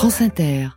France Inter.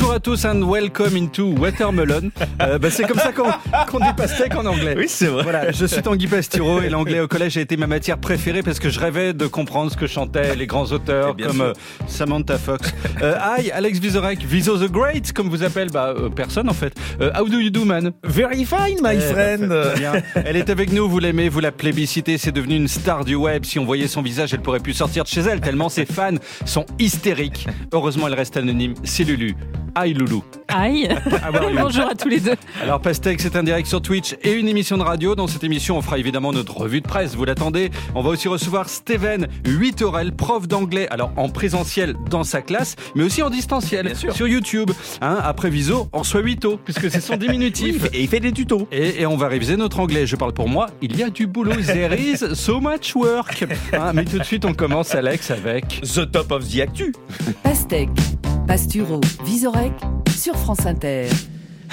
Bonjour à tous and welcome into Watermelon. Euh, bah, c'est comme ça qu'on dit pastèque en anglais. Oui, c'est vrai. Voilà, je suis Tanguy Pastureau et l'anglais au collège a été ma matière préférée parce que je rêvais de comprendre ce que chantaient les grands auteurs Bien comme euh, Samantha Fox. Euh, hi, Alex Vizorek, Vizo the Great, comme vous appelle bah, euh, personne en fait. How do you do, man? Very fine, my Eh, friend. bah, très bien. Elle est avec nous, vous l'aimez, vous la plébiscitez, c'est devenu une star du web. Si on voyait son visage, elle pourrait plus sortir de chez elle, tellement ses fans sont hystériques. Heureusement, elle reste anonyme. C'est Lulu. Hi Loulou. Aïe are you Bonjour à tous les deux. Alors Pastèque, c'est un direct sur Twitch et une émission de radio. Dans cette émission, on fera évidemment notre revue de presse, vous l'attendez. On va aussi recevoir Steven Huitorel, prof d'anglais, alors en présentiel dans sa classe, mais aussi en distanciel Bien sûr. sur YouTube. Hein, après Viso, on reçoit Huito, puisque c'est son diminutif. Et il fait des tutos. Et, et on va réviser notre anglais. Je parle pour moi, il y a du boulot. There is so much work. Hein, mais tout de suite, on commence, Alex, avec... The top of the actu. Pastèque, Pastureau, Visorek sur France Inter.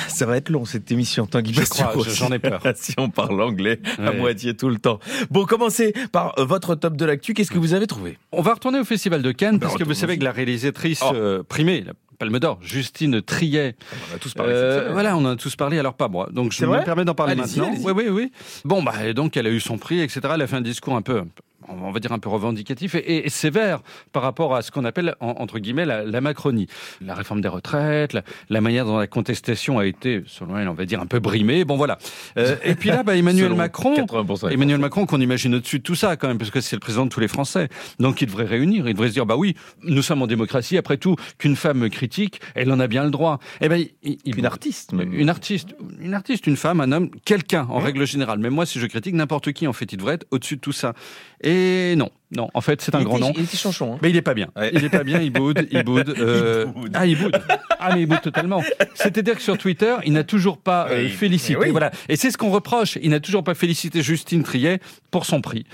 Ça va être long cette émission, Tanguy Je je- j'en ai peur. si on parle anglais à Ouais. moitié tout le temps. Bon, commencez par euh, votre top de l'actu. Qu'est-ce que vous avez trouvé? On va retourner au Festival de Cannes, parce que vous savez que la réalisatrice Oh. euh, primée, la Palme d'Or, Justine Triet, On a tous Euh, voilà, on en a tous parlé, alors pas moi. Donc je me permets d'en parler maintenant. Oui, oui, oui. Bon, bah, et donc elle a eu son prix, etc. Elle a fait un discours un peu, on va dire un peu revendicatif et, et sévère par rapport à ce qu'on appelle, en- entre guillemets, la, la Macronie. La réforme des retraites, la, la manière dont la contestation a été, selon elle, on va dire, un peu brimée. Bon, voilà. Euh, et puis là, bah, Emmanuel Macron... 80%. Emmanuel Macron, qu'on imagine au-dessus de tout ça, quand même, parce que c'est le président de tous les Français. Donc, il devrait réunir. Il devrait se dire, bah oui, nous sommes en démocratie. Après tout, qu'une femme critique, elle en a bien le droit. Eh ben, il, il- Une artiste, même. Une artiste, une artiste, une femme, un homme, quelqu'un, en règle générale. Même moi, si je critique n'importe qui, en fait, il devrait être au-dessus de tout ça. Et non, non. En fait, c'est un il grand était, nom. Il était chanchon. hein. Mais il est pas bien. Ouais. Il est pas bien, il boude, il boude. euh, boude. Ah, il boude. Ah, mais il boude totalement. C'est-à-dire que sur Twitter, il n'a toujours pas euh, Oui. félicité. Oui. Voilà. Et c'est ce qu'on reproche. Il n'a toujours pas félicité Justine Triet pour son prix.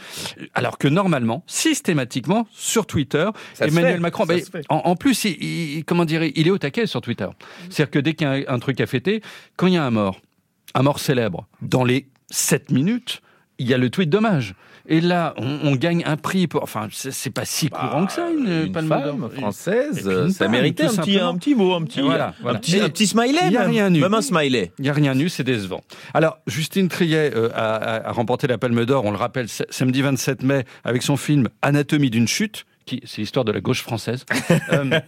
Alors que normalement, systématiquement, sur Twitter, Ça se Emmanuel fait, Macron, ça bah, se fait. en, en plus, il, il- comment dire, il est au taquet sur Twitter. C'est-à-dire que dès qu'il y a un, un truc à fêter, quand il y a un mort, un mort célèbre, dans les 7 minutes, il y a le tweet d'hommage. Et là, on, on gagne un prix. Pour, enfin, c'est pas si courant que ça, une, Bah, une palme femme d'or. française, une ça méritait un petit, un petit mot, un petit, Et voilà, un petit, Et un petit smiley. il y a même. rien eu. Même un smiley. Il n'y a rien eu, c'est décevant. Alors, Justine Triet euh, a, a- a remporté la Palme d'Or, on le rappelle, sa- samedi 27 mai, avec son film Anatomie d'une chute, c'est l'histoire de la gauche française. Euh,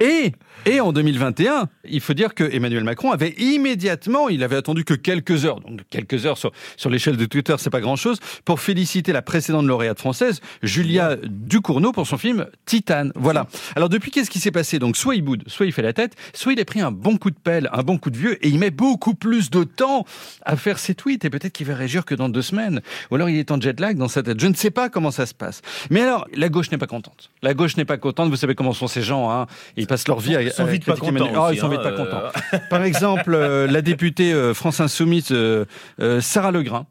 et, et en 2021, il faut dire que Emmanuel Macron avait immédiatement, il avait attendu que quelques heures, donc quelques heures sur, sur l'échelle de Twitter, c'est pas grand-chose, pour féliciter la précédente lauréate française, Julia Ducournau, pour son film Titane. Voilà. Alors depuis, qu'est-ce qui s'est passé? Donc soit il boude, soit il fait la tête, soit il a pris un bon coup de pelle, un bon coup de vieux, et il met beaucoup plus de temps à faire ses tweets, et peut-être qu'il va réagir que dans deux semaines. Ou alors il est en jet lag dans sa tête. Je ne sais pas comment ça se passe. Mais alors, la gauche n'est pas contente. La gauche n'est pas contente. Vous savez comment sont ces gens. Hein ils passent leur vie à, Ils sont à vite pas contents aussi, ils sont vite hein, pas euh. contents. Par exemple, euh, la députée euh, France Insoumise, euh, euh, Sarah Legrain.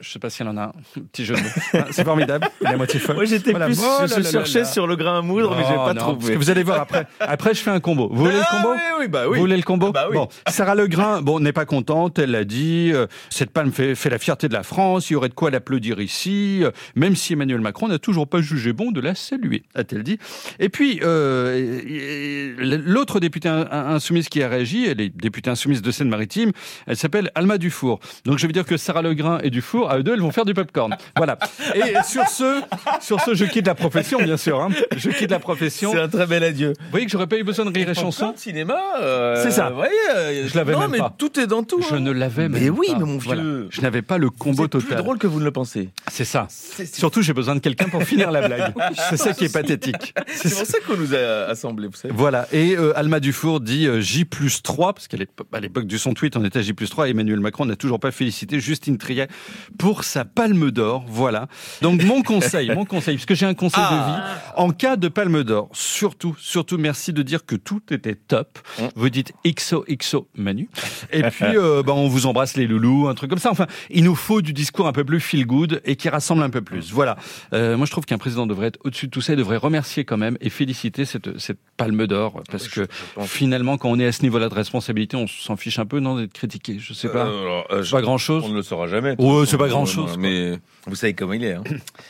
Je sais pas si elle en a un petit jeu de mots. Hein, C'est formidable. Il est à moitié folle. Moi, j'étais Voilà. plus, Oh là je là là cherchais là. sur le grain à moudre, mais j'ai pas non, trouvé. Parce que vous allez voir après. Après, je fais un combo. Vous voulez le Ah, combo oui, oui, bah oui. Vous voulez le combo Bah oui. Bon, Sarah Legrain, bon, n'est pas contente. Elle l'a dit. euh, cette palme fait, fait la fierté de la France. Il y aurait de quoi l'applaudir ici, euh, même si Emmanuel Macron n'a toujours pas jugé bon de la saluer, a-t-elle dit. Et puis euh, l'autre députée in- insoumise qui a réagi, elle est députée insoumise de Seine-Maritime. Elle s'appelle Alma Dufour. Donc je veux dire que Sarah Legrain et Dufour, à eux deux, elles vont faire du popcorn. Voilà. Et sur ce, sur ce, je quitte la profession, bien sûr. hein. Je quitte la profession. C'est un très bel adieu. Vous voyez que j'aurais pas eu besoin de rire et chanson. de cinéma. euh, C'est ça. vous voyez, euh, Je l'avais non, même mais pas. tout est dans tout. Je hein. ne l'avais même Mais oui, pas. mais mon Voilà. vieux. Je n'avais pas le combo C'est plus total. drôle que vous ne le pensez. C'est ça. Surtout, j'ai besoin de quelqu'un pour finir la blague. C'est ça qui est pathétique. C'est C'est pour ça qu'on nous a assemblés, vous savez. Voilà. Et euh, Alma Dufour dit J plus 3, parce qu'à l'époque à l'époque du son tweet, on était à J plus 3, et Emmanuel Macron n'a toujours pas félicité Justine Triet pour sa palme d'or. Voilà. Donc mon conseil, mon conseil, parce que j'ai un conseil de Ah. vie, en cas de palme d'or, surtout, surtout, merci de dire que tout était top. Mm. Vous dites XOXO Manu. Et puis, euh, bah, on vous embrasse les loulous, un truc comme ça. Enfin, il nous faut du discours un peu plus feel good et qui rassemble un peu plus. Voilà. Euh, moi, je trouve qu'un président devrait être au-dessus de tout ça et devrait remercier quand même et féliciter cette, cette palme d'or parce que finalement, quand on est à ce niveau-là de responsabilité, on s'en fiche un peu, non, d'être critiqué. Je sais pas. Euh, alors, euh, pas grand chose. On ne le saura jamais. Ouais. C'est pas grand-chose, quoi. Mais vous savez comment il est. hein.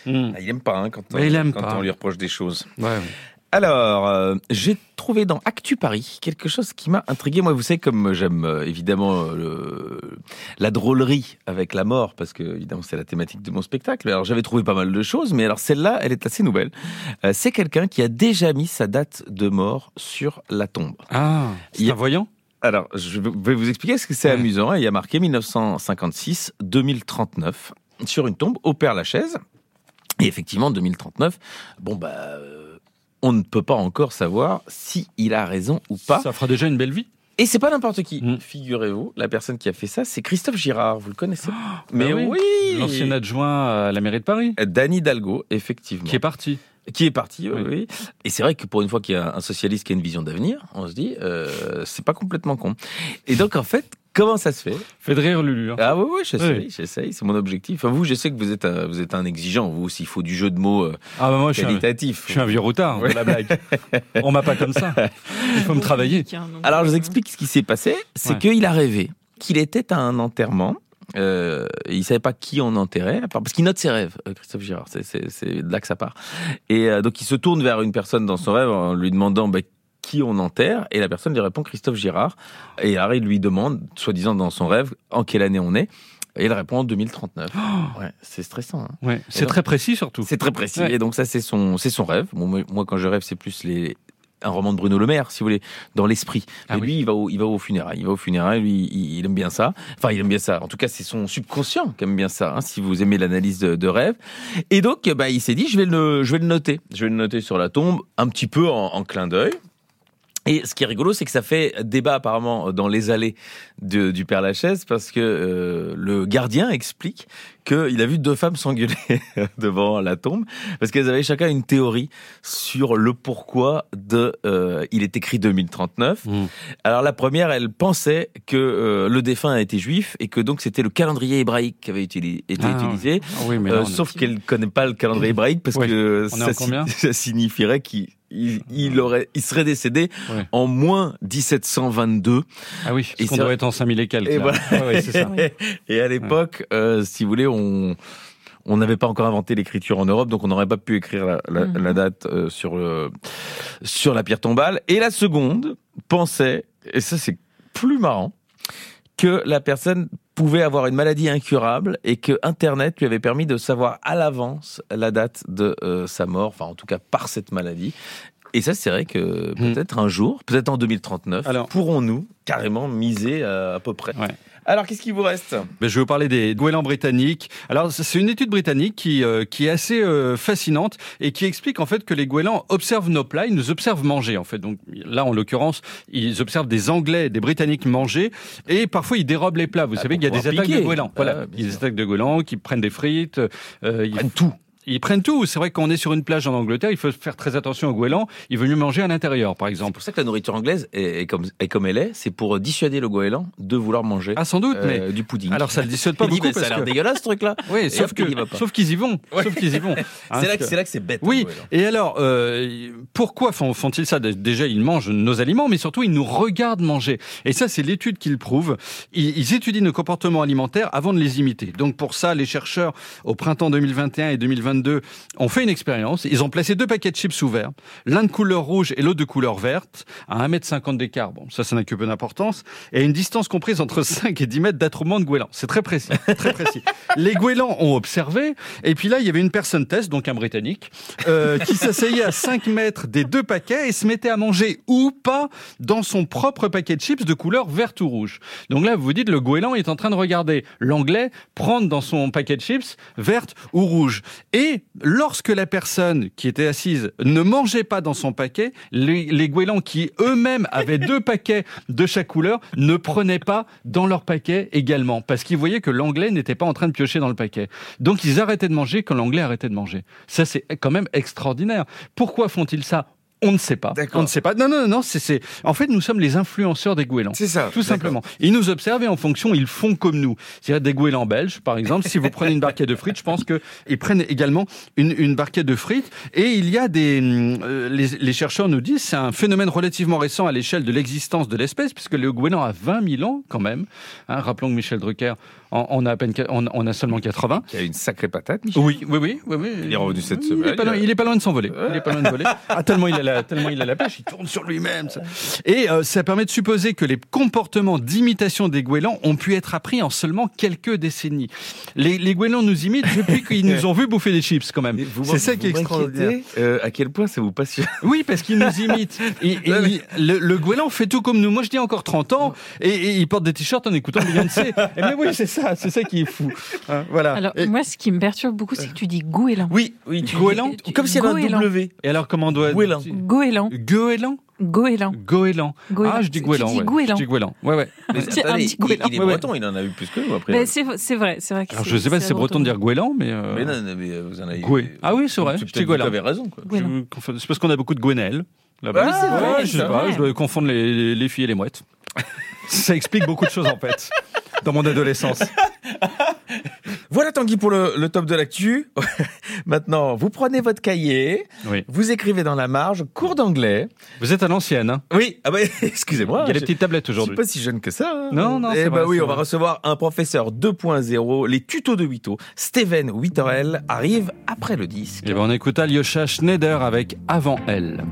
Hmm. Ah, Il aime pas hein, quand, on, Mais il aime quand pas. on lui reproche des choses. Ouais. Alors, euh, j'ai trouvé dans Actu Paris quelque chose qui m'a intrigué. Moi, vous savez, comme j'aime euh, évidemment euh, le- la drôlerie avec la mort, parce que évidemment c'est la thématique de mon spectacle. Alors, j'avais trouvé pas mal de choses, mais alors celle-là, elle est assez nouvelle. Euh, c'est quelqu'un qui a déjà mis sa date de mort sur la tombe. Ah, c'est un voyant? Alors, je vais vous expliquer ce que c'est Ouais. amusant. Il y a marqué 1956-2039 sur une tombe au Père Lachaise. Et effectivement, 2039, bon, bah, euh, on ne peut pas encore savoir si il a raison ou pas. Ça fera déjà une belle vie. Et c'est pas n'importe qui. Mm. Figurez-vous, la personne qui a fait ça, c'est Christophe Girard. Vous le connaissez Bah oui. oui, L'ancien adjoint à la mairie de Paris, Danny Dalgo, effectivement. qui est parti. Qui est parti, oui. Et c'est vrai que pour une fois qu'il y a un socialiste qui a une vision d'avenir, on se dit, euh, c'est pas complètement con. Et donc, en fait, comment ça se fait? Fait de rire Lulu. hein. Ah oui, oui, j'essaye, Oui. j'essaye, c'est mon objectif. Enfin, vous, je sais que vous êtes un, vous êtes un exigeant, vous, s'il faut du jeu de mots euh, Ah bah moi, je suis, un, qualitatif. je suis un vieux routard de la blague. On m'a pas comme ça. Il faut me travailler. Alors, je vous explique ce qui s'est passé. C'est Ouais. qu'il a rêvé qu'il était à un enterrement. Euh, il savait pas qui on enterrait, parce qu'il note ses rêves, euh, Christophe Girard. C'est, c'est, c'est de là que ça part. Et euh, donc, il se tourne vers une personne dans son rêve en lui demandant bah, qui on enterre, et la personne lui répond Christophe Girard. Et Harry lui demande, soi-disant dans son rêve, en quelle année on est? Et il répond en 2039. Ouais, c'est stressant. hein. Ouais, c'est très précis surtout. C'est très précis. Ouais. Et donc ça, c'est son, c'est son rêve. Bon, moi, quand je rêve, c'est plus les un roman de Bruno Le Maire, si vous voulez, dans l'esprit. Ah Mais oui. lui, il va au, il va au funérailles. Il va au funérailles. Lui, il, il aime bien ça. Enfin, il aime bien ça. En tout cas, c'est son subconscient qui aime bien ça. hein, si vous aimez l'analyse de, de rêve. Et donc, bah, il s'est dit, je vais le, je vais le noter. Je vais le noter sur la tombe, un petit peu en, en clin d'œil. Et ce qui est rigolo, c'est que ça fait débat apparemment dans les allées de- du Père Lachaise parce que euh, le gardien explique qu'il a vu deux femmes s'engueuler devant la tombe parce qu'elles avaient chacun une théorie sur le pourquoi de euh, il est écrit 2039. Mmh. Alors la première, elle pensait que euh, le défunt était juif et que donc c'était le calendrier hébraïque qui avait été Ah, utilisé. Oui, mais Euh, là, a- sauf qu'elle connaît pas le calendrier hébraïque parce que ça, signifierait qu'il il, il aurait, il serait décédé Ouais. en moins 1722. Ah oui, parce qu'on doit être en 5000 et quelques. Et là. voilà. Ouais, ouais, c'est ça. Et à l'époque, euh, si vous voulez, on on n'avait pas encore inventé l'écriture en Europe, donc on n'aurait pas pu écrire la, la- Mhm. la date euh, sur le, sur la pierre tombale. Et la seconde pensait, et ça c'est plus marrant, que la personne pouvait avoir une maladie incurable et que Internet lui avait permis de savoir à l'avance la date de euh, sa mort, enfin en tout cas par cette maladie. Et ça, c'est vrai que Hmm. peut-être un jour, peut-être en 2039, Alors- pourrons-nous carrément miser euh, à peu près. Ouais. Alors, qu'est-ce qui vous reste? Ben, je vais vous parler des goélands britanniques. Alors, c'est une étude britannique qui, euh, qui est assez euh, fascinante et qui explique en fait que les goélands observent nos plats, ils nous observent manger en fait. Donc là, en l'occurrence, ils observent des Anglais, des Britanniques manger et parfois ils dérobent les plats. Vous Ah, savez qu'il y a des attaques piquer. de goélands. Ah, Voilà, bien il y a des attaques de goélands qui prennent des frites, euh, ils prennent tout. Ils prennent tout. C'est vrai qu'on est sur une plage en Angleterre, il faut faire très attention aux goélands. Il vaut mieux manger à l'intérieur, par C'est exemple. pour ça que la nourriture anglaise est, est comme, est comme elle est, c'est pour dissuader le goéland de vouloir manger Ah, sans doute, euh, mais du pudding. alors ça le dissuade pas Il dit, beaucoup mais ça a parce l'air que dégueulasse ce truc-là. oui, sauf que sauf qu'ils y vont, Ouais. sauf qu'ils y vont. Hein, c'est là, parce que- c'est là que c'est bête. Oui, goéland. et alors, euh, pourquoi font- font-ils ça? Déjà, ils mangent nos aliments, mais surtout, ils nous regardent manger. Et ça, c'est l'étude qui le prouve. Ils, ils étudient nos comportements alimentaires avant de les imiter. Donc, pour ça, les chercheurs, au printemps 2021 et 2022, ont fait une expérience. Ils ont placé deux paquets de chips ouverts, l'un de couleur rouge et l'autre de couleur verte, à 1m50 d'écart. Bon, ça, ça n'a que peu d'importance. Et à une distance comprise entre 5 et 10 mètres d'attroupement de goélands. C'est très précis, très précis. les goélands ont observé, et puis là, il y avait une personne test, donc un Britannique, euh, qui s'asseyait à 5 mètres des deux paquets et se mettait à manger ou pas dans son propre paquet de chips de couleur verte ou rouge. Donc là, vous vous dites, le goéland est en train de regarder l'anglais prendre dans son paquet de chips verte ou rouge. Et Et lorsque la personne qui était assise ne mangeait pas dans son paquet, les, les goélands qui eux-mêmes avaient deux paquets de chaque couleur ne prenaient pas dans leur paquet également, parce qu'ils voyaient que l'anglais n'était pas en train de piocher dans le paquet. Donc ils arrêtaient de manger quand l'anglais arrêtait de manger. Ça c'est quand même extraordinaire. Pourquoi font-ils ça on ne sait pas. On ne sait pas. Non, non, non. C'est. En fait, nous sommes les influenceurs des goélands. C'est ça. Tout simplement. Ils nous observent et en fonction, ils font comme nous. C'est-à-dire des goélands belges, par exemple. si vous prenez une barquette de frites, je pense que ils prennent également une, une barquette de frites. Et il y a des, euh, les, les chercheurs nous disent, c'est un phénomène relativement récent à l'échelle de l'existence de l'espèce, puisque le goéland a 20 000 ans quand même. Hein, rappelons que Michel Drucker en a à peine, en a seulement 80. Il y a une sacrée patate, Michel. Oui, oui, oui, oui, oui. Il est revenu cette Il semaine. est pas loin, il est pas loin de s'envoler. Il est pas loin de voler. Ah, tellement il a la, tellement il a la pêche, il tourne sur lui-même. ça. Et euh, ça permet de supposer que les comportements d'imitation des goélands ont pu être appris en seulement quelques décennies. Les, les goélands nous imitent depuis qu'ils nous ont vu bouffer des chips, quand même. Vous- C'est ça qui est extraordinaire. euh, à quel point ça vous passionne? Oui, parce qu'ils nous imitent. Et, et Ouais, mais- il- le, le goéland fait tout comme nous. Moi, je dis encore 30 ans, et, et il porte des t-shirts en écoutant Beyoncé. Mais oui, c'est ça, c'est ça qui est fou. Hein, voilà. Alors, et, moi, ce qui me perturbe beaucoup, c'est que tu dis goéland. Oui, oui. Tu Goéland dis- Comme s'il y avait un. W. et alors, comment on doit Goéland. Goéland. Goéland Goéland. Goéland. Goéland. Ah, je dis Tu goéland. dis ouais. goéland. Je dis goéland. Ouais, ouais. Mais attendez, petit il, goéland. il est Ouais, ouais. breton, il en a eu plus que nous après. Ben, c'est vrai, c'est vrai. que Alors, je sais pas si c'est breton de dire goéland, mais. euh, mais non, mais euh, vous en avez. Goué. Ah oui, c'est vrai, C'est je dis vous goéland. avez raison, quoi. Je C'est parce qu'on a beaucoup de Gwenel. Là-bas. Oui, c'est vrai, Ouais, je sais pas, je dois confondre les, les filles et les mouettes. Ça explique beaucoup de choses en fait. Dans mon adolescence. Voilà Tanguy pour le, le top de l'actu. Maintenant, vous prenez votre cahier, Oui. vous écrivez dans la marge cours d'anglais. Vous êtes à l'ancienne, hein Oui, ah bah, excusez-moi. Il y a les petites tablettes Je suis aujourd'hui. pas si jeune que ça. hein. Non, non, Eh bah vrai, oui, on va recevoir un professeur 2.0. Les tutos de Wito. Steven Witterel arrive après le disque. Et ben on écoute Alyosha Schneider avec Avant elle.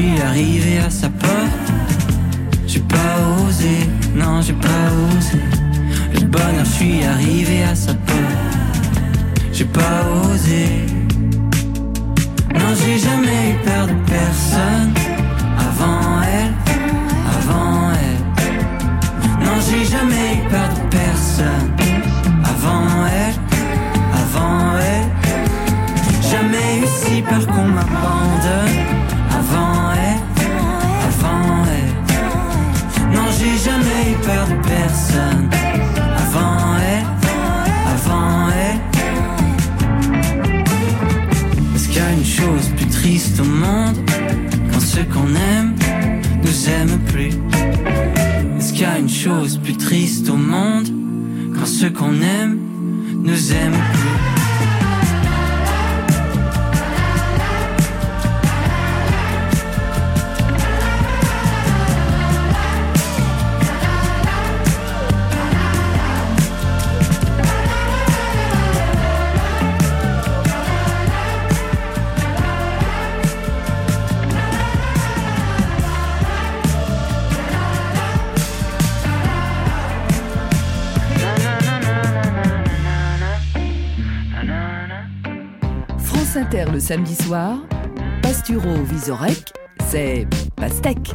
Suis arrivé à sa porte. J'ai pas osé, non, j'ai pas osé. Le bonheur, je suis arrivé à sa porte. J'ai pas osé. Non, j'ai jamais eu peur de personne. Avant elle, avant elle. Non, j'ai jamais eu peur de personne. Avant elle, avant elle. Jamais eu si peur qu'on m'abandonne. Personne. Avant elle, avant elle. Est-ce qu'il y a une chose plus triste au monde quand ceux qu'on aime nous aiment plus? Est-ce qu'il y a une chose plus triste au monde quand ceux qu'on aime nous aiment plus? Le samedi soir. Pasturo Visorek, c'est Pastèque.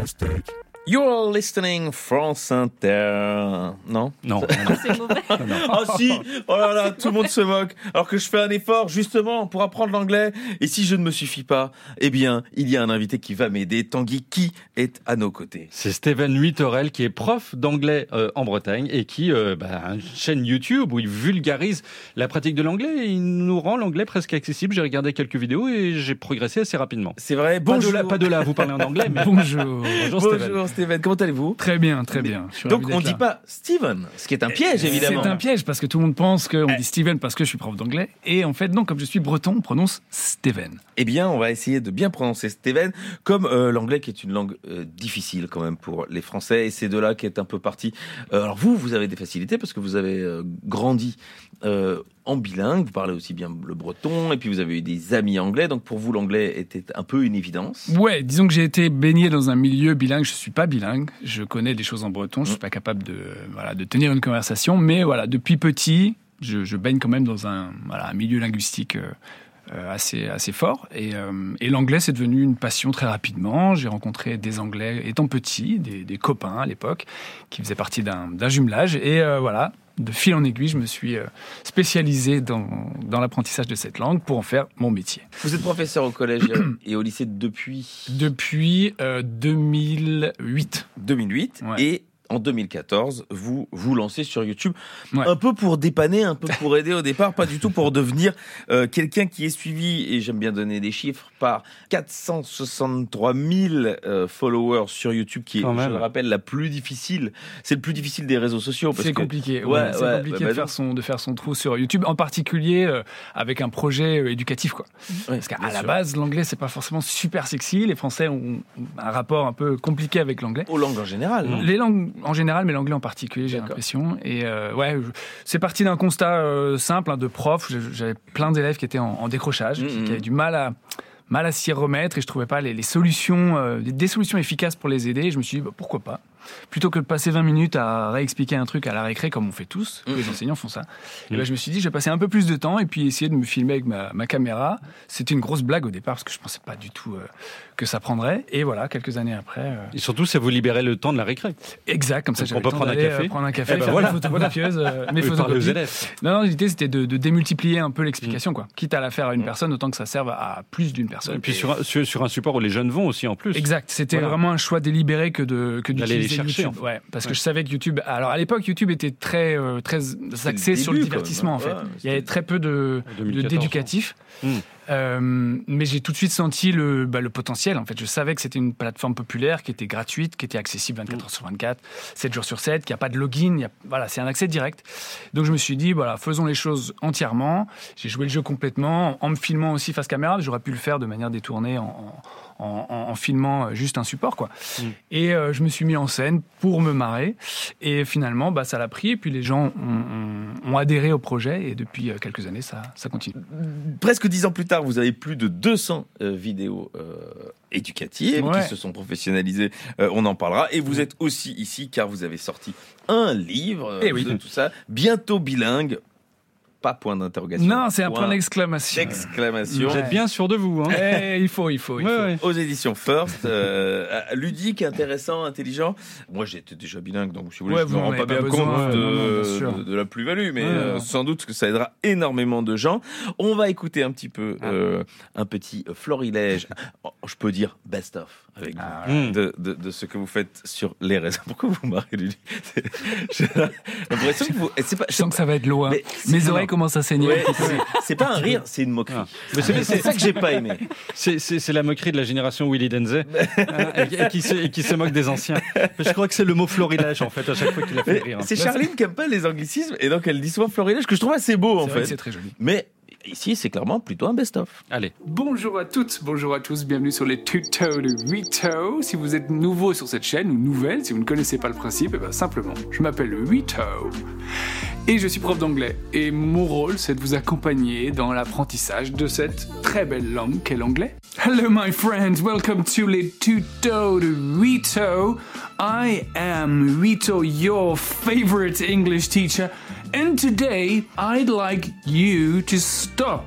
You're listening France Inter. Non? Non. C'est mauvais. Ah si Oh là là, tout le monde se moque. Alors que je fais un effort justement pour apprendre l'anglais. Et si je ne me suffis pas, eh bien, il y a un invité qui va m'aider. Tanguy, qui est à nos côtés C'est Steven Huitorel qui est prof d'anglais euh, en Bretagne et qui euh, bah, a une chaîne YouTube où il vulgarise la pratique de l'anglais et il nous rend l'anglais presque accessible. J'ai regardé quelques vidéos et j'ai progressé assez rapidement. C'est vrai Pas de, Bonjour là, pas de là vous parler en anglais, mais Bonjour. bonjour Steven. Bonjour Steven, comment allez-vous? Très bien, très bien. Donc on d'être dit pas Steven, ce qui est un piège évidemment. C'est un piège parce que tout le monde pense qu'on dit Steven parce que je suis prof d'anglais. Et en fait, non, comme je suis breton, on prononce Steven. Eh bien, on va essayer de bien prononcer Steven, comme euh, l'anglais qui est une langue euh, difficile quand même pour les Français, et c'est de là qu'est un peu parti. Euh, alors vous, vous avez des facilités parce que vous avez grandi en bilingue, vous parlez aussi bien le breton, et puis vous avez eu des amis anglais, donc pour vous l'anglais était un peu une évidence. Ouais, disons que j'ai été baigné dans un milieu bilingue. Je suis pas bilingue. Je connais des choses en breton. Je suis pas capable de, voilà, de tenir une conversation. Mais voilà, depuis petit, je, je baigne quand même dans un, voilà, un milieu linguistique. euh, euh, assez assez fort et, euh, et l'anglais c'est devenu une passion très rapidement j'ai rencontré des anglais étant petit des, des copains à l'époque qui faisaient partie d'un d'un jumelage et euh, voilà de fil en aiguille je me suis euh, spécialisé dans, dans l'apprentissage de cette langue pour en faire mon métier. Vous êtes professeur au collège et au lycée depuis? Depuis euh, 2008 2008, Ouais. et en 2014, vous vous lancez sur YouTube, Ouais. un peu pour dépanner, un peu pour aider au départ, pas du tout pour devenir euh, quelqu'un qui est suivi, et j'aime bien donner des chiffres, par 463 000 euh, followers sur YouTube, qui est, Quand je même. le rappelle, la plus difficile. C'est le plus difficile des réseaux sociaux. C'est compliqué. Ouais, ouais, c'est compliqué bah, de, faire son, de faire son trou sur YouTube, en particulier euh, avec un projet éducatif. Quoi. Ouais, Parce qu'à la sûr. base, l'anglais, c'est pas forcément super sexy. Les Français ont un rapport un peu compliqué avec l'anglais. Aux langues en général. Les langues en général, mais l'anglais en particulier, j'ai l'impression. Et euh, ouais, c'est parti d'un constat euh, simple hein, de prof. J'avais plein d'élèves qui étaient en, en décrochage, qui, Mhm. qui avaient du mal à mal à s'y remettre et je trouvais pas les, les solutions, euh, des, des solutions efficaces pour les aider. Et je me suis dit bah, pourquoi pas. Plutôt que de passer 20 minutes à réexpliquer un truc à la récré comme on fait tous, tous les Mhm. enseignants font ça. Et ben, je me suis dit, je vais passer un peu plus de temps et puis essayer de me filmer avec ma, ma caméra. C'était une grosse blague au départ parce que je pensais pas du tout euh, que ça prendrait. Et voilà, quelques années après, euh, Et surtout, ça vous libérait le temps de la récré. exact, comme ça j'avais on peut le temps prendre un d'aller, café euh, prendre un café, Eh ben faire voilà. mes euh, mes parlez aux photocopies. Non, non, l'idée c'était de, de démultiplier un peu l'explication, quoi. Quitte à la faire à une personne, autant que ça serve à plus d'une personne. Et puis sur un, sur, sur un support où les jeunes vont aussi en plus. Exact, c'était Voilà. vraiment un choix délibéré que de que d'utiliser chercher, YouTube. en fait. Ouais, parce que je savais que YouTube. Alors à l'époque, YouTube était très euh, très axé le sur le divertissement en fait. ouais, Il y avait très peu de En de- 2014, d'éducatif. Hmm. Euh, mais j'ai tout de suite senti le, bah, le potentiel. En fait, je savais que c'était une plateforme populaire qui était gratuite, qui était accessible 24 heures sur 24, 7 jours sur 7, qui a pas de login. il Y a, voilà, c'est un accès direct. Donc je me suis dit, voilà, faisons les choses entièrement. J'ai joué le jeu complètement en me filmant aussi face caméra. J'aurais pu le faire de manière détournée en, en, en- en filmant juste un support, quoi. Mm. Et euh, je me suis mis en scène pour me marrer. Et finalement, bah, ça l'a pris. Et puis les gens ont, adhéré au projet. Et depuis euh, quelques années, ça, ça continue. Presque dix ans plus tard, vous avez plus de 200 euh, vidéos euh, éducatives Ouais. qui se sont professionnalisées. Euh, on en parlera. Et vous êtes aussi ici car vous avez sorti un livre euh, Eh oui. de tout ça, bientôt bilingue. Pas point d'interrogation. Non, c'est un point d'exclamation. d'exclamation. Vous êtes bien sûr de vous. Hein Eh, il faut, il faut, il Ouais, faut. ouais. Aux éditions First, euh, ludique, intéressant, intelligent. Moi, j'étais déjà bilingue, donc si vous voulez, Ouais, je vous me en rends pas bien besoin, compte de, de- de la plus-value, mais Ouais, euh, sans doute que ça aidera énormément de gens. On va écouter un petit peu Ah. euh, un petit florilège, je peux dire best-of, avec vous, Ah, Hmm. de, de, de ce que vous faites sur les réseaux. Pourquoi vous marrez, Lulu? J'ai l'impression que vous... Pas, Je sens que ça va être loin. Mais Mes oreilles non. commencent à saigner. Ouais, c'est- pas un rire, c'est une moquerie. Ah. Mais c'est- ça que j'ai pas aimé. C'est, la moquerie de la génération Willy Denze hein, et, et qui se, et qui se moque des anciens. Je crois que c'est le mot florilège en fait à chaque fois qu'il a fait rire. C'est Charline qui aime pas les et donc elle dit souvent florilège que je trouve assez beau en fait. c'est très joli. Mais ici c'est clairement plutôt un best-of. Allez. Bonjour à toutes, bonjour à tous, bienvenue sur les tutos de Rito. Si vous êtes nouveau sur cette chaîne ou nouvelle, si vous ne connaissez pas le principe, eh ben simplement, je m'appelle Rito et je suis prof d'anglais. Et mon rôle, c'est de vous accompagner dans l'apprentissage de cette très belle langue qu'est l'anglais. Hello my friends, welcome to les tutos de Rito. I am Rito, your favorite English teacher, and today I'd like you to stop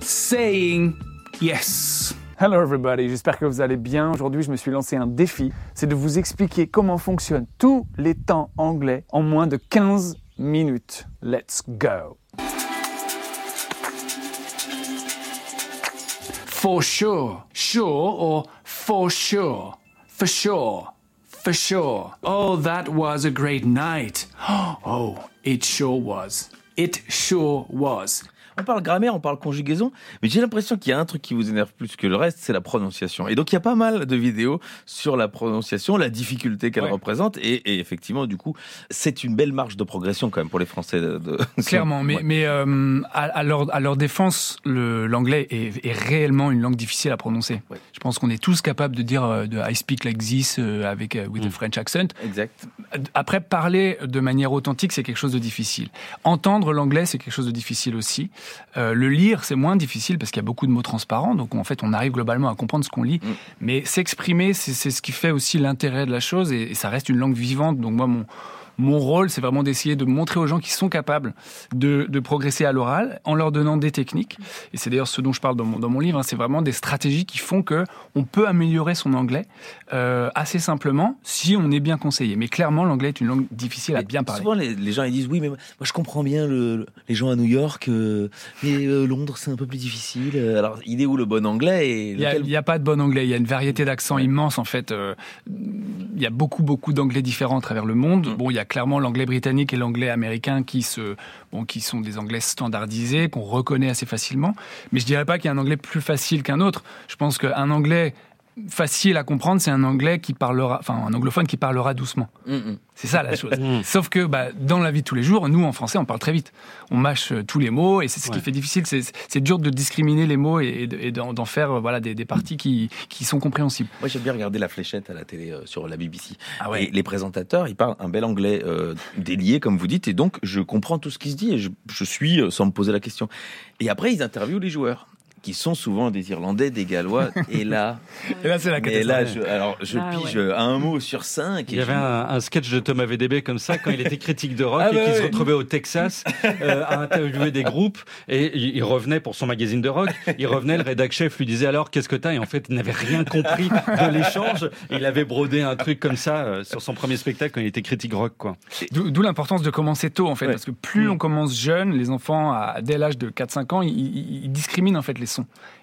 saying Yes. Hello everybody, j'espère que vous allez bien. Aujourd'hui, je me suis lancé un défi, c'est de vous expliquer comment fonctionnent tous les temps anglais en moins de 15 minutes. Let's go. For sure, sure or for sure, for sure, for sure. Oh, that was a great night. Oh, it sure was. It sure was. On parle grammaire, on parle conjugaison, mais j'ai l'impression qu'il y a un truc qui vous énerve plus que le reste, c'est la prononciation. Et donc il y a pas mal de vidéos sur la prononciation, la difficulté qu'elle Ouais. représente, et, et effectivement, du coup, c'est une belle marge de progression quand même pour les Français. De, de- Clairement, mais, Ouais. mais euh, à, à leur, à leur défense, l'anglais est, est réellement une langue difficile à prononcer. Ouais. Je pense qu'on est tous capables de dire euh, de I speak like this euh, avec with a French accent. Exact. Après, parler de manière authentique, c'est quelque chose de difficile. Entendre l'anglais, c'est quelque chose de difficile aussi. Euh, le lire, c'est moins difficile parce qu'il y a beaucoup de mots transparents. Donc, en fait, on arrive globalement à comprendre ce qu'on lit. Mm. Mais s'exprimer, c'est ce qui fait aussi l'intérêt de la chose et, et ça reste une langue vivante. Donc, moi, mon, mon rôle, c'est vraiment d'essayer de montrer aux gens qui sont capables de, de progresser à l'oral en leur donnant des techniques. Et c'est d'ailleurs ce dont je parle dans mon, dans mon livre. hein. c'est vraiment des stratégies qui font que on peut améliorer son anglais euh, assez simplement si on est bien conseillé. Mais clairement, l'anglais est une langue difficile à Mais bien parler. Souvent, les, les gens ils disent oui, mais moi je comprends bien le- le- les gens à New York, euh, mais euh, Londres c'est un peu plus difficile. Alors, il est où le bon anglais et Il n'y a, lequel- a pas de bon anglais, il y a une variété d'accents immense en fait. Euh, il y a beaucoup beaucoup d'anglais différents à travers le monde. Mm. Bon, il y a clairement l'anglais britannique et l'anglais américain qui se, bon, qui sont des anglais standardisés qu'on reconnaît assez facilement. Mais je dirais pas qu'il y a un anglais plus facile qu'un autre. Je pense qu'un anglais facile à comprendre, c'est un anglais qui parlera, enfin un anglophone qui parlera doucement. Mm, mm. C'est ça la chose. Sauf que bah, dans la vie de tous les jours, nous en français, on parle très vite. On mâche euh, tous les mots et c'est ce qui fait difficile. C'est dur de discriminer les mots et, et de- et d'en faire euh, voilà, des, des parties qui, qui sont compréhensibles. Moi, j'aime bien regarder la fléchette à la télé euh, sur la BBC. Ah ouais. Et les présentateurs, ils parlent un bel anglais euh, délié, comme vous dites, et donc je comprends tout ce qui se dit et je, je suis sans me poser la question. Et après, ils interviewent les joueurs, qui sont souvent des Irlandais, des Gallois. et là, Et là, c'est la mais là, catastrophe. je, alors, je Ah pige ouais. un mot sur cinq. Il et y avait je- un, un sketch de Thomas VDB comme ça quand il était critique de rock Ah et bah qu'il se ouais. retrouvait au Texas euh, à interviewer des groupes et il, il revenait pour son magazine de rock. Il revenait, le rédac chef lui disait alors qu'est-ce que t'as? Et en fait il n'avait rien compris de l'échange. Il avait brodé un truc comme ça euh, sur son premier spectacle quand il était critique rock quoi. D'où l'importance de commencer tôt, en fait, Ouais. parce que plus on commence jeune, les enfants, à, dès l'âge de 4-5 ans, ils, ils- ils discriminent en fait les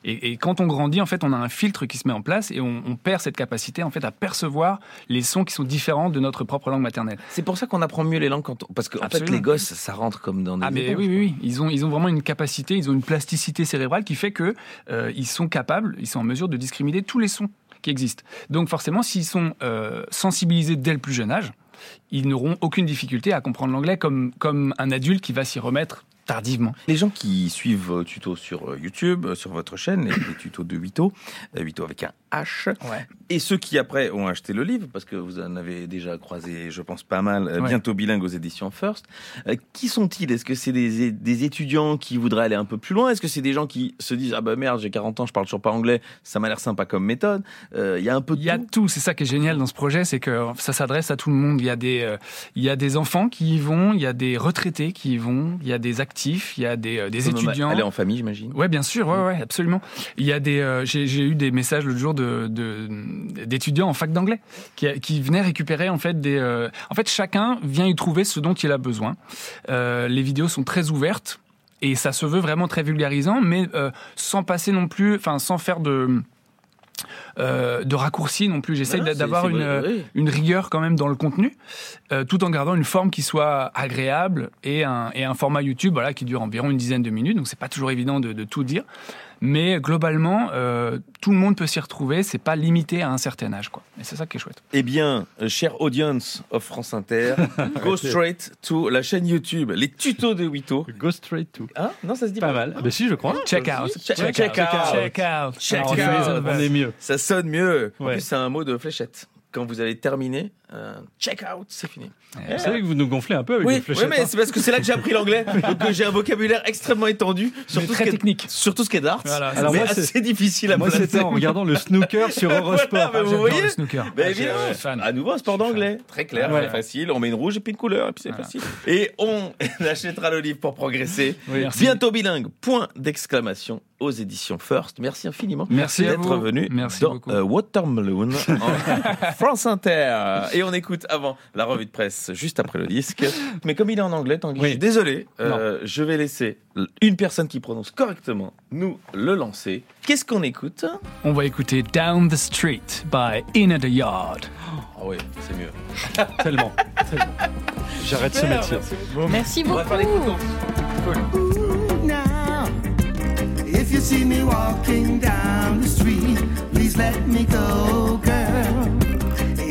Et, et quand on grandit, en fait, on a un filtre qui se met en place et on, on perd cette capacité, en fait, à percevoir les sons qui sont différents de notre propre langue maternelle. C'est pour ça qu'on apprend mieux les langues quand on... parce que en fait les gosses ça rentre comme dans des Ah mais oui, oui, oui, ils ont, ils ont vraiment une capacité, ils ont une plasticité cérébrale qui fait que euh, ils sont capables, ils sont en mesure de discriminer tous les sons qui existent. Donc forcément, s'ils sont euh, sensibilisés dès le plus jeune âge, ils n'auront aucune difficulté à comprendre l'anglais comme, comme un adulte qui va s'y remettre tardivement. Les gens qui suivent vos tutos sur euh, YouTube, euh, sur votre chaîne, les, tutos de Wito, euh, Wito avec un H, Ouais. et ceux qui après ont acheté le livre, parce que vous en avez déjà croisé, je pense, pas mal, euh, Ouais. bientôt bilingue aux éditions First, euh, qui sont-ils? Est-ce que c'est des, des étudiants qui voudraient aller un peu plus loin? Est-ce que c'est des gens qui se disent, ah bah merde, j'ai 40 ans, je parle toujours pas anglais, ça m'a l'air sympa comme méthode Euh, Il y a un peu de Il y a tout. tout, c'est ça qui est génial dans ce projet, c'est que ça s'adresse à tout le monde. Il y a des, euh, il y a des enfants qui y vont, il y a des retraités qui y vont, il y a des actifs, il y a des, des étudiants. Aller en famille, j'imagine. Ouais, bien sûr, ouais, ouais, absolument. Il y a des, j'ai eu des messages l'autre jour de- d'étudiants en fac d'anglais qui, qui venaient récupérer en fait des, euh, en fait chacun vient y trouver ce dont il a besoin. Euh, les vidéos sont très ouvertes et ça se veut vraiment très vulgarisant, mais euh, sans passer non plus, enfin sans faire de euh, de raccourcis non plus. C'est- d'avoir une, oui. une rigueur quand même dans le contenu, euh, tout en gardant une forme qui soit agréable et un, et un format YouTube voilà, qui dure environ une dizaine de minutes. Donc c'est pas toujours évident de, de tout dire. Mais globalement, euh, tout le monde peut s'y retrouver. C'est pas limité à un certain âge. Quoi. Et c'est ça qui est chouette. Eh bien, euh, cher audience of France Inter, go straight to la chaîne YouTube, les tutos de Wito. Go straight to. Hein Non, ça se dit Pas mal. Ah, bah si, je crois. Check out. Check- Check, check out. out. Check out. Check Alors, out. on est- On est mieux. Ça sonne mieux. En plus, c'est un mot de fléchette. Quand vous avez terminé, euh, check out, c'est fini. Vous savez que vous nous gonflez un peu avec Oui, les oui, mais hein. c'est parce que c'est là que j'ai appris l'anglais. donc euh, j'ai un vocabulaire extrêmement étendu sur Mais tout, ce très qui est, technique. sur tout ce qui est darts. Voilà, Alors mais moi, c'est- assez difficile à Moi, placer. c'était en regardant le snooker sur Eurosport. Voilà, mais vous voyez le snooker. Ben Ah, évidemment, je suis fan. à nouveau un sport d'anglais, très clair, Ouais. très facile. On met une rouge et puis une couleur et puis c'est Voilà. facile. Et on achètera le livre pour progresser. Oui. Bientôt bilingue. Point d'exclamation. aux éditions First. Merci infiniment Merci d'être venu Merci dans beaucoup. euh, Watermelon en France Inter. Et on écoute avant la revue de presse, juste après le disque. Mais comme il est en anglais, Tanguy, Oui. je suis désolé, euh, je vais laisser une personne qui prononce correctement nous le lancer. Qu'est-ce qu'on écoute? On va écouter Down the Street by In the Yard. Ah oui, c'est mieux. Tellement, tellement. J'arrête ce métier. Merci On va faire les beaucoup. couteaux. now. If you see me walking down the street, please let me go, girl.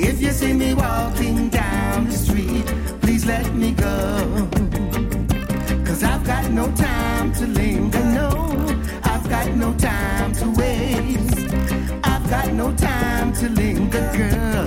If you see me walking down the street, please let me go. Cause I've got no time to linger, no. I've got no time to waste. I've got no time to linger, girl.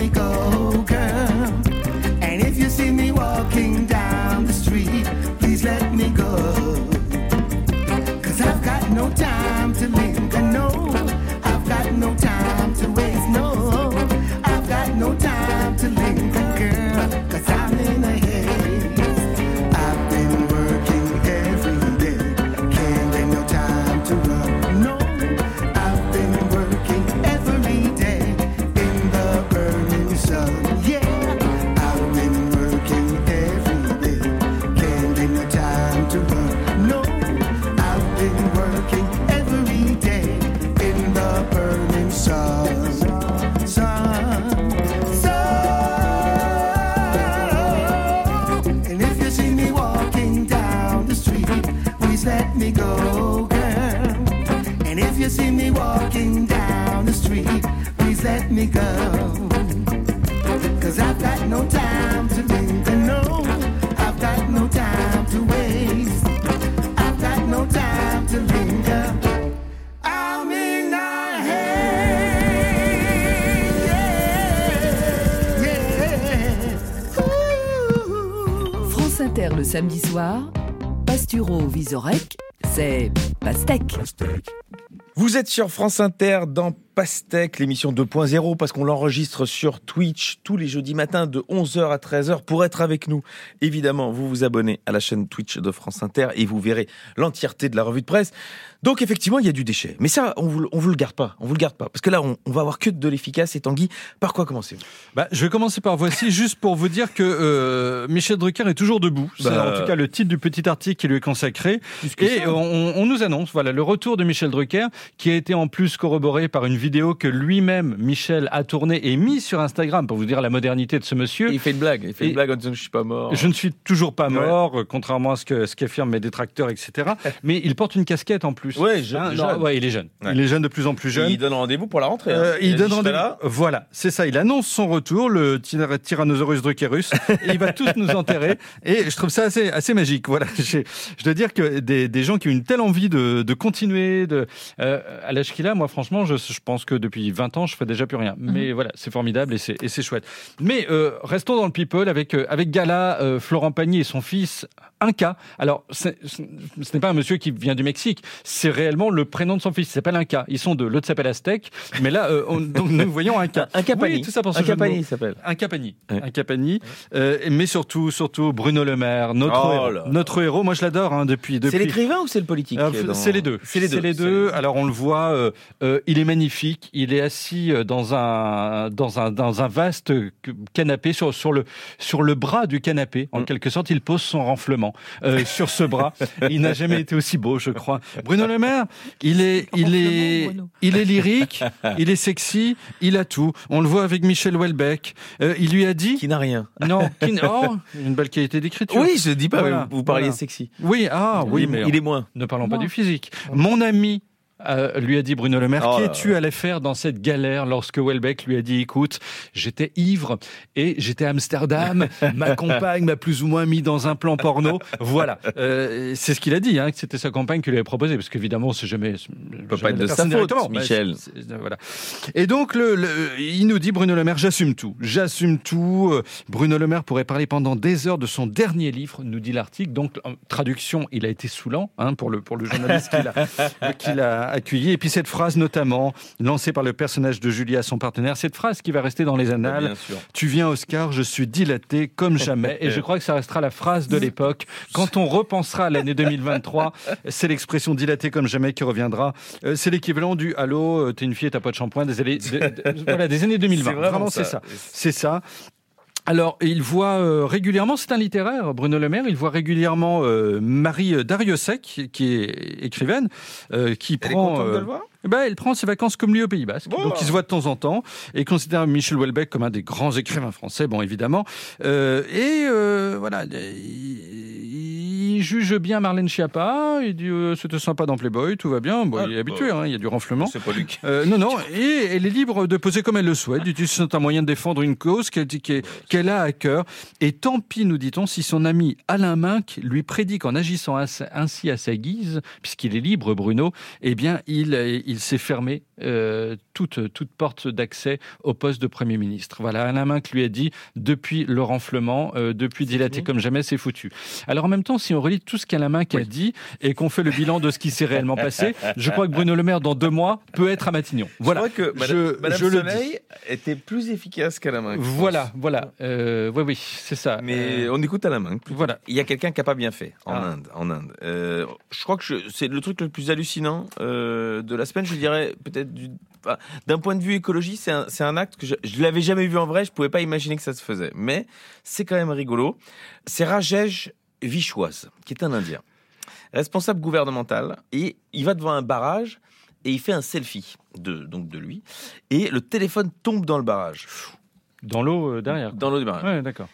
Me go, me go. Cause I've got no time to linger, no. I've got no time to waste. I've got no time to linger. I'm in a haze. Yeah, yeah. Ooh. France Inter le samedi soir, Pasturo Visorek, c'est Pastèque. Vous êtes sur France Inter dans Pastèque, l'émission 2.0, parce qu'on l'enregistre sur Twitch tous les jeudis matins de 11h à 13h. Pour être avec nous, évidemment, vous vous abonnez à la chaîne Twitch de France Inter et vous verrez l'entièreté de la revue de presse. Donc effectivement, il y a du déchet. Mais ça, on vous, on vous le garde pas. On vous le garde pas. Parce que là, on, on va avoir que de l'efficace. Et Tanguy, par quoi commencer Bah, je vais commencer par voici, juste pour vous dire que euh, Michel Drucker est toujours debout. C'est Bah, en tout cas le titre du petit article qui lui est consacré. Et on, on nous annonce voilà le retour de Michel Drucker, qui a été en plus corroboré par une vidéo que lui-même, Michel, a tournée et mise sur Instagram, pour vous dire la modernité de ce monsieur. Il fait une blague. Il fait Et- une blague en disant que je suis pas mort. Je ne suis toujours pas mort, euh, contrairement à ce que ce qu'affirment mes détracteurs, etc. Mais il porte une casquette en plus. Ouais, je- Hein, ouais, il est jeune. Ouais. Il est jeune de plus en plus jeune. Il donne rendez-vous pour la rentrée. hein. Euh, il donne rendez-vous. là. Voilà, c'est ça. Il annonce son retour, le tyra- Tyrannosaurus druckerus, et il va tous nous enterrer. Et je trouve ça assez, assez magique. Voilà, je dois dire que des, des gens qui ont une telle envie de, de continuer, de, euh, à l'âge qu'il a, moi, franchement, je, je pense que depuis 20 ans, je fais déjà plus rien. Mais voilà, c'est formidable et c'est, et c'est chouette. Mais euh, restons dans le people avec, euh, avec Gala, euh, Florent Pagny et son fils Inca. Alors, c'est- ce n'est pas un monsieur qui vient du Mexique, c'est réellement le prénom de son fils. Il s'appelle Inca. Ils sont de l'autre s'appelle Aztèque, mais là, euh, on- donc nous voyons Inca. Un Capani. Oui, tout ça pour ce Un Capani, s'appelle. Un Capani, Ouais. un Capani, Euh, mais surtout, surtout Bruno Le Maire, notre Oh héros. Notre héros, moi je l'adore hein, depuis depuis. C'est l'écrivain ou c'est le politique Euh, dans- C'est les deux. C'est les deux. deux. Alors on le voit, euh, euh, il est magnifique. Il est assis dans un dans un dans un vaste canapé sur sur le sur le bras du canapé. En Mm. quelque sorte, il pose son renflement euh, sur ce bras. Il n'a jamais été aussi beau, je crois. Bruno Le Maire, il est il est il est lyrique, il est sexy, il a tout. On le voit avec Michel Houellebecq. Euh, il lui a dit Qui n'a rien. non, qui oh, une belle qualité d'écriture. Oui, je dis pas, Voilà, vous parliez voilà. sexy. Oui, ah oui, il, mais il est moins. ne parlons pas du physique. Mon ami euh, lui a dit Bruno Le Maire, Oh là qu'es-tu allé faire dans cette galère lorsque Welbeck lui a dit écoute, j'étais ivre et j'étais à Amsterdam, ma compagne m'a plus ou moins mis dans un plan porno. Voilà, Euh, c'est ce qu'il a dit, hein, que c'était sa compagne qui lui avait proposé, parce qu'évidemment, c'est jamais. peut pas être de sa faute, Michel. voilà. Et donc, le, le- il nous dit Bruno Le Maire, j'assume tout, j'assume tout. Euh, Bruno Le Maire pourrait parler pendant des heures de son dernier livre, nous dit l'article. Donc, en traduction, il a été saoulant hein, pour le pour le journaliste qui l'a qui l'a accueilli. Et puis cette phrase notamment lancée par le personnage de Julie à son partenaire, cette phrase qui va rester dans les annales. Tu viens Oscar, je suis dilaté comme jamais. Et je crois que ça restera la phrase de l'époque. Quand on repensera à l'année 2023, c'est l'expression dilaté comme jamais qui reviendra. Euh, c'est l'équivalent du Allô, euh, t'es une fille et t'as pas de shampoing des années, de- de- voilà, des années 2020. C'est vraiment c'est ça. C'est ça. Alors, il voit euh, régulièrement, c'est un littéraire, Bruno Le Maire, il voit régulièrement euh, Marie Dariussec, qui est écrivaine, euh, qui Elle prend... de euh, le voir? Eh ben, elle prend ses vacances comme lui au Pays Basque. Bon. Donc, ils se voient de temps en temps et considère Michel Houellebecq comme un des grands écrivains français, bon, évidemment. Euh, et euh, voilà, il, juge bien Marlène Schiappa. Il dit euh, c'était sympa dans Playboy, tout va bien. Bon, Ah, il est habitué, hein, il y a du renflement. C'est pas Luc. Euh, non, non, et elle est libre de poser comme elle le souhaite, c'est un moyen de défendre une cause qu'elle a à cœur. Et tant pis, nous dit-on, si son ami Alain Minck lui prédit qu'en agissant ainsi à sa guise, puisqu'il est libre, Bruno, eh bien, il, il s'est fermé euh, toute, toute porte d'accès au poste de Premier ministre. Voilà, Alain Minck lui a dit, depuis le renflement, euh, depuis dilaté comme jamais, c'est foutu. Alors en même temps, si on relit tout ce qu'Alain Minck a dit et qu'on fait le bilan de ce qui s'est réellement passé, je crois que Bruno Le Maire, dans deux mois, peut être à Matignon. Voilà. Je crois que Madame, Je- Madame je le Soleil était plus efficace qu'à la main. je pense. Voilà, voilà. Euh, oui, oui, c'est ça. Mais Euh, on écoute à la main. voilà. Il y a quelqu'un qui a pas bien fait en Ah. Inde. En Inde. Euh, je crois que c'est le truc le plus hallucinant de la semaine. Je dirais peut-être du- d'un point de vue écologie, c'est un, un acte que je, je l'avais jamais vu en vrai. Je pouvais pas imaginer que ça se faisait. Mais c'est quand même rigolo. C'est Rajesh Vishwas, qui est un Indien, responsable gouvernemental, et il va devant un barrage et il fait un selfie de donc de lui et le téléphone tombe dans le barrage, Dans l'eau euh, derrière. dans l'eau du barrage. Ouais, d'accord.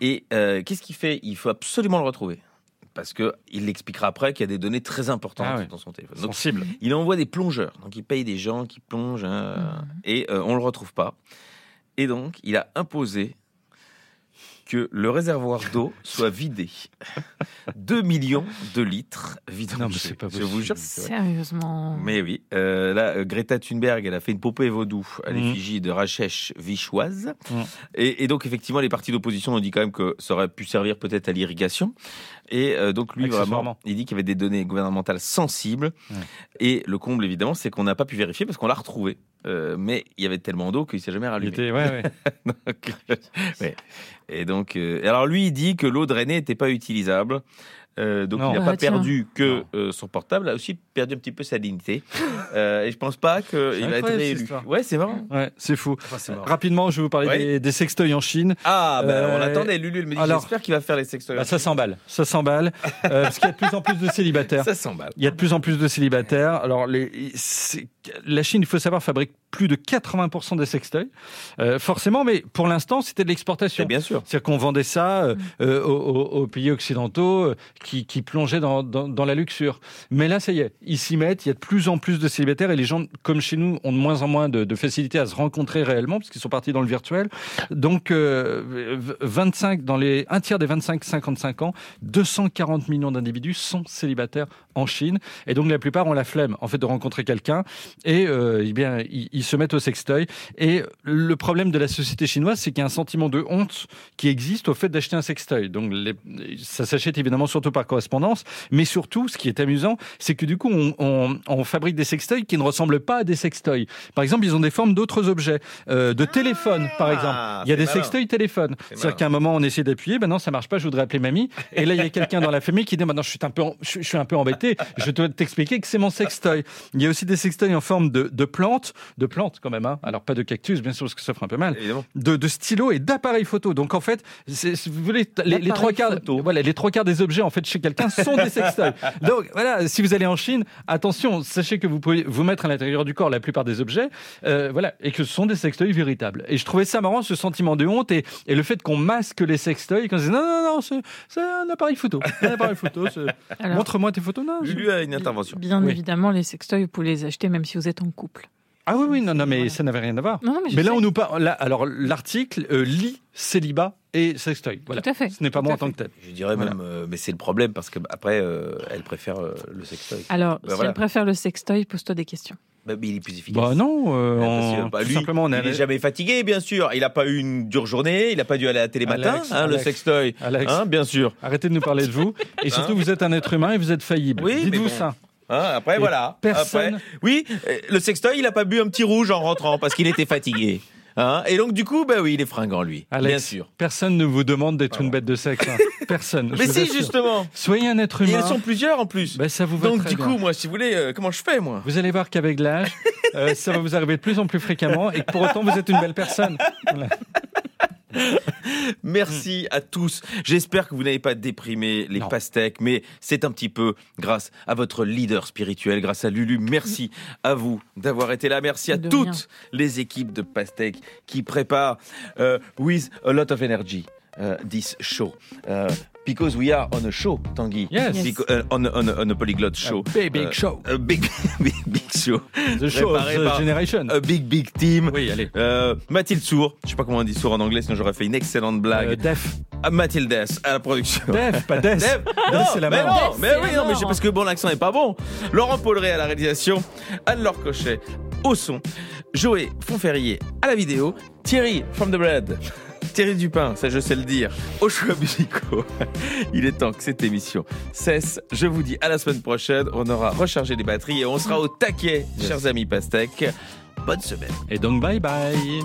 Et euh, qu'est-ce qu'il fait? Il faut absolument le retrouver. Parce que il l'expliquera après qu'il y a des données très importantes Ah ouais. dans son téléphone. Donc, Sensible. il envoie des plongeurs. Donc, il paye des gens qui plongent. hein, Et euh, on le retrouve pas. Et donc, il a imposé que le réservoir d'eau soit vidé. 2 millions de litres vidés. Non, mais c'est pas Je vous possible. jure. Sérieusement. Mais oui, euh, là, euh, Greta Thunberg, elle a fait une popée vaudou à Mhm. l'effigie de Rachesh Vichoise. Et, et donc, effectivement, les partis d'opposition ont dit quand même que ça aurait pu servir peut-être à l'irrigation. Et euh, donc, lui, vraiment, il dit qu'il y avait des données gouvernementales sensibles. Ouais. Et le comble, évidemment, c'est qu'on n'a pas pu vérifier parce qu'on l'a retrouvé. Euh, mais il y avait tellement d'eau qu'il s'est jamais Il rallumé. était, ouais, ouais. Donc, ouais. Et donc, euh, alors lui, il dit que l'eau drainée n'était pas utilisable. Euh, donc Non. il n'a Ah, pas tiens. perdu que euh, son portable, il a aussi perdu un petit peu sa dignité. Euh, et je pense pas qu'il va être réélu. Ouais, c'est marrant. Ouais, c'est fou. Enfin, c'est marrant. Rapidement, je vais vous parler Ouais. des, des sextoys en Chine. Ah, bah, Euh, on attendait. Lulu, elle me dit alors- j'espère qu'il va faire les sextoys. Bah, ça s'emballe, ça s'emballe, euh, parce qu'il y a de plus en plus de célibataires. Ça s'emballe. Il y a de plus en plus de célibataires. Alors, les, la Chine, il faut savoir, fabrique plus de 80% des sextoys. Euh, forcément, mais pour l'instant, c'était de l'exportation. C'est bien sûr. C'est-à-dire qu'on vendait ça euh, euh, aux, aux- aux pays occidentaux euh, qui, qui plongeaient dans, dans, dans la luxure. Mais là, ça y est, ils s'y mettent. Il y a de plus en plus de célibataires et les gens, comme chez nous, ont de moins en moins de, de facilité à se rencontrer réellement parce qu'ils sont partis dans le virtuel. Donc, euh, v- 25 dans les un tiers des 25-55 ans, 240 millions d'individus sont célibataires en Chine. Et donc, la plupart ont la flemme, en fait, de rencontrer quelqu'un. et euh, eh bien ils, se mettent au sextoy. Et le problème de la société chinoise, c'est qu'il y a un sentiment de honte qui existe au fait d'acheter un sextoy. Donc ça s'achète évidemment surtout par correspondance, mais surtout, ce qui est amusant, c'est que du coup, on, on- on fabrique des sextoys qui ne ressemblent pas à des sextoys. Par exemple, ils ont des formes d'autres objets, euh, de téléphone, par exemple. Il y a des malin. sextoys téléphone. C'est-à-dire qu'à un moment, on essaie d'appuyer, ben non, ça marche pas, je voudrais appeler mamie. Et là, il y a quelqu'un dans la famille qui dit, maintenant, je suis un peu, en- je, je suis un peu embêté, je dois t'expliquer que c'est mon sextoy. Il y a aussi des sextoys en forme de, de plantes, de plantes quand même, hein. alors pas de cactus, bien sûr, parce que ça ferait un peu mal Évidemment. de, de stylos et d'appareils photo. Donc en fait, vous voulez, les, les D'appareils trois quarts, photo. voilà, les trois quarts des objets en fait chez quelqu'un sont des sextoys. Donc voilà, si vous allez en Chine, attention, sachez que vous pouvez vous mettre à l'intérieur du corps la plupart des objets, euh, voilà, et que ce sont des sextoys véritables. Et je trouvais ça marrant, ce sentiment de honte et, et le fait qu'on masque les sextoys, qu'on disait non non non, c'est un appareil photo, un appareil photo. Montre-moi tes photos. Non, Lulu a une intervention. bien Oui. évidemment, les sextoys, vous pouvez les acheter même si vous êtes en couple. Ah oui oui non non mais ça n'avait rien à voir. Non, non, mais je Mais là, sais. on nous parle. Là, alors, l'article euh, lit célibat et sextoy. Voilà. Tout à fait. Ce n'est pas moi en tant que tel. Je dirais Voilà. même, euh, mais c'est le problème parce que après, euh, elle préfère euh, le sextoy. Alors, Bah si voilà. elle préfère le sextoy, pose-toi des questions. Bah, mais il est plus efficace. Bah non, euh, que, on- bah, lui, simplement, on est il est jamais fatigué, bien sûr. Il n'a pas eu une dure journée, il n'a pas dû aller à la télé matin, Alex, hein, le sextoy. Alex, Hein, bien sûr. arrêtez de nous parler de vous. Et surtout, vous êtes un être humain et vous êtes faillible. Oui, Dites-vous bon. ça. Hein, après, Et voilà. personne- Après, oui, euh, le sextoy, il n'a pas bu un petit rouge en rentrant parce qu'il était fatigué. Hein, et donc, du coup, bah oui, il est fringant, lui. Alex, Bien sûr. personne ne vous demande d'être une bête de sexe. hein. Personne. Mais si, justement. Soyez un être Et humain. elles sont plusieurs en plus. Ben, ça vous va donc, très du bien. coup, moi, si vous voulez, euh, comment je fais, moi? Vous allez voir qu'avec l'âge, euh, ça va vous arriver de plus en plus fréquemment et que pour autant, vous êtes une belle personne. Voilà. Merci à tous. J'espère que vous n'avez pas déprimé les Non. pastèques, mais c'est un petit peu grâce à votre leader spirituel, grâce à Lulu. Merci à vous d'avoir été là. Merci à De toutes rien. les équipes de pastèques qui préparent euh, with a lot of energy uh, this show. Uh, because we are on a show, Tanguy. Yes. Yes. Beco- uh, on, a- on, a- on a polyglot show. big, big Uh, show. A big, big, big show. The show of the generation. A big, big team. Oui, allez. Euh, Mathilde Sour, je sais pas comment on dit Sour en anglais, sinon j'aurais fait une excellente blague. Euh, Def. Ah, Mathilde Dess à la production. Def, pas. Def Des, non, c'est la mais mort. non, Def, mais oui, non, mais parce que bon, l'accent est pas bon. Laurent Pauleret à la réalisation, Anne-Laure Cochet au son, Joé Fonferrier à la vidéo, Thierry from the bread, Thierry Dupin, ça je sais le dire, aux choix musicaux. Il est temps que cette émission cesse. Je vous dis à la semaine prochaine. On aura rechargé les batteries et on sera au taquet, chers amis pastèques. Bonne semaine. Et donc, bye bye.